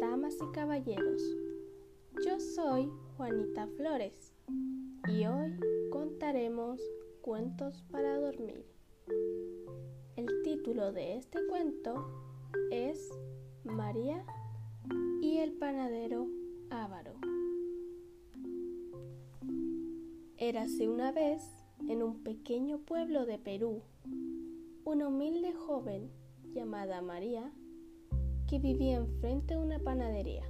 damas y caballeros. Yo soy Juanita Flores y hoy contaremos cuentos para dormir. El título de este cuento es María y el panadero Ávaro. Érase una vez, en un pequeño pueblo de Perú, una humilde joven llamada María que vivía enfrente de una panadería.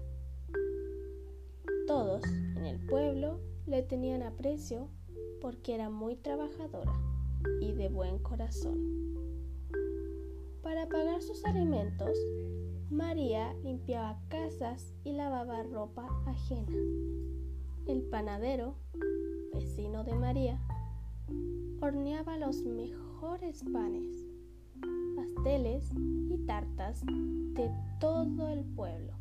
Todos en el pueblo le tenían aprecio porque era muy trabajadora y de buen corazón. Para pagar sus alimentos, María limpiaba casas y lavaba ropa ajena. El panadero, vecino de María, horneaba los mejores panes pasteles y tartas de todo el pueblo.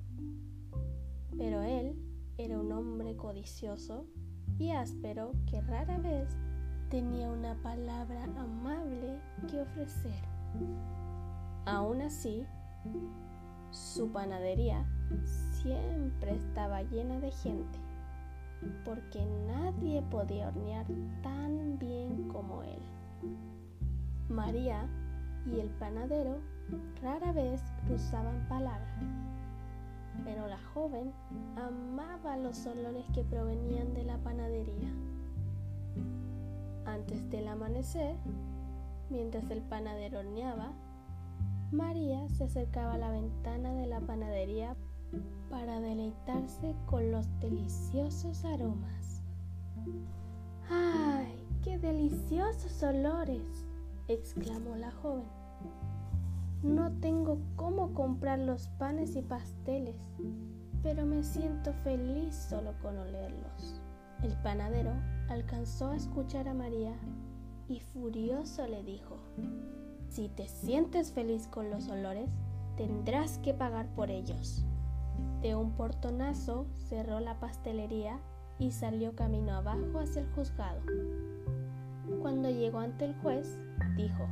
Pero él era un hombre codicioso y áspero que rara vez tenía una palabra amable que ofrecer. Aún así, su panadería siempre estaba llena de gente, porque nadie podía hornear tan bien como él. María y el panadero rara vez cruzaban palabras, pero la joven amaba los olores que provenían de la panadería. Antes del amanecer, mientras el panadero horneaba, María se acercaba a la ventana de la panadería para deleitarse con los deliciosos aromas. ¡Ay, qué deliciosos olores! Exclamó la joven. No tengo cómo comprar los panes y pasteles, pero me siento feliz solo con olerlos. El panadero alcanzó a escuchar a María y furioso le dijo, si te sientes feliz con los olores, tendrás que pagar por ellos. De un portonazo cerró la pastelería y salió camino abajo hacia el juzgado. Cuando llegó ante el juez, dijo,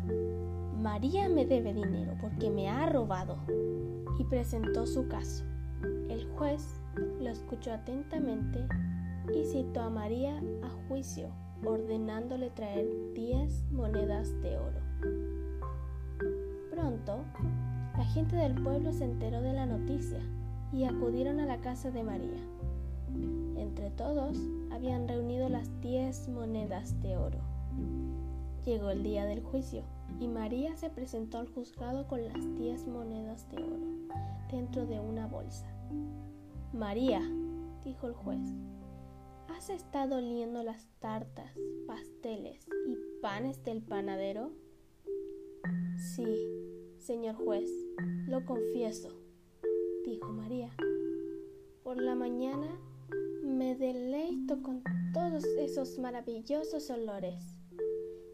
María me debe dinero porque me ha robado. Y presentó su caso. El juez lo escuchó atentamente y citó a María a juicio, ordenándole traer diez monedas de oro. Pronto, la gente del pueblo se enteró de la noticia y acudieron a la casa de María. Entre todos habían reunido las diez monedas de oro. Llegó el día del juicio y María se presentó al juzgado con las diez monedas de oro dentro de una bolsa. María, dijo el juez, ¿has estado oliendo las tartas, pasteles y panes del panadero? Sí, señor juez, lo confieso, dijo María. Por la mañana me deleito con todos esos maravillosos olores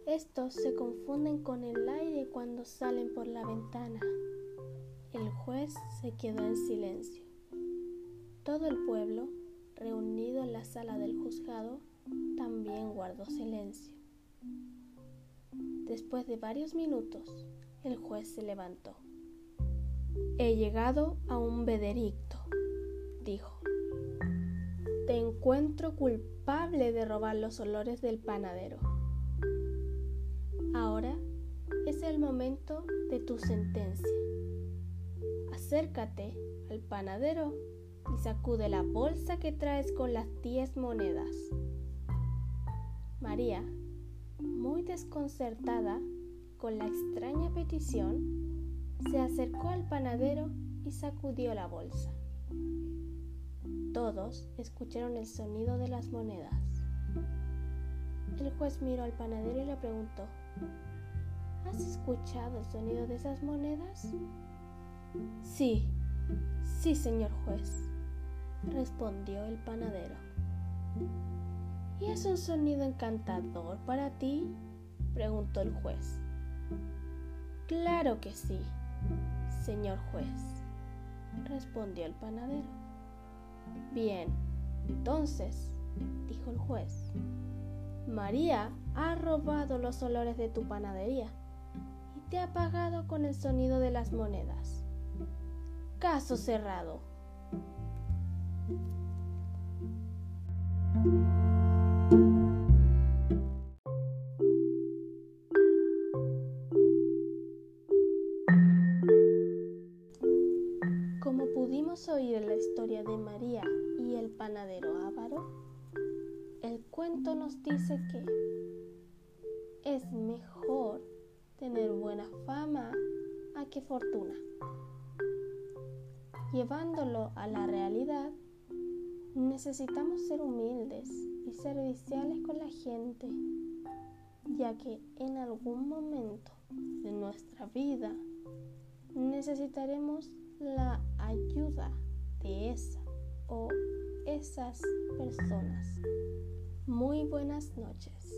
estos se confunden con el aire cuando salen por la ventana. El juez se quedó en silencio. Todo el pueblo, reunido en la sala del juzgado, también guardó silencio. Después de varios minutos, el juez se levantó. He llegado a un veredicto, dijo. Te encuentro culpable de robar los olores del panadero. Ahora es el momento de tu sentencia. Acércate al panadero y sacude la bolsa que traes con las diez monedas. María, muy desconcertada con la extraña petición, se acercó al panadero y sacudió la bolsa. Todos escucharon el sonido de las monedas. El juez miró al panadero y le preguntó, ¿Has escuchado el sonido de esas monedas? Sí, sí, señor juez, respondió el panadero. ¿Y es un sonido encantador para ti? preguntó el juez. Claro que sí, señor juez, respondió el panadero. Bien, entonces, dijo el juez, María ha robado los olores de tu panadería y te ha pagado con el sonido de las monedas. Caso cerrado. Como pudimos oír en la historia de María y el panadero Ávaro, cuento nos dice que es mejor tener buena fama a que fortuna. Llevándolo a la realidad, necesitamos ser humildes y serviciales con la gente, ya que en algún momento de nuestra vida necesitaremos la ayuda de esa o esas personas. Muy buenas noches.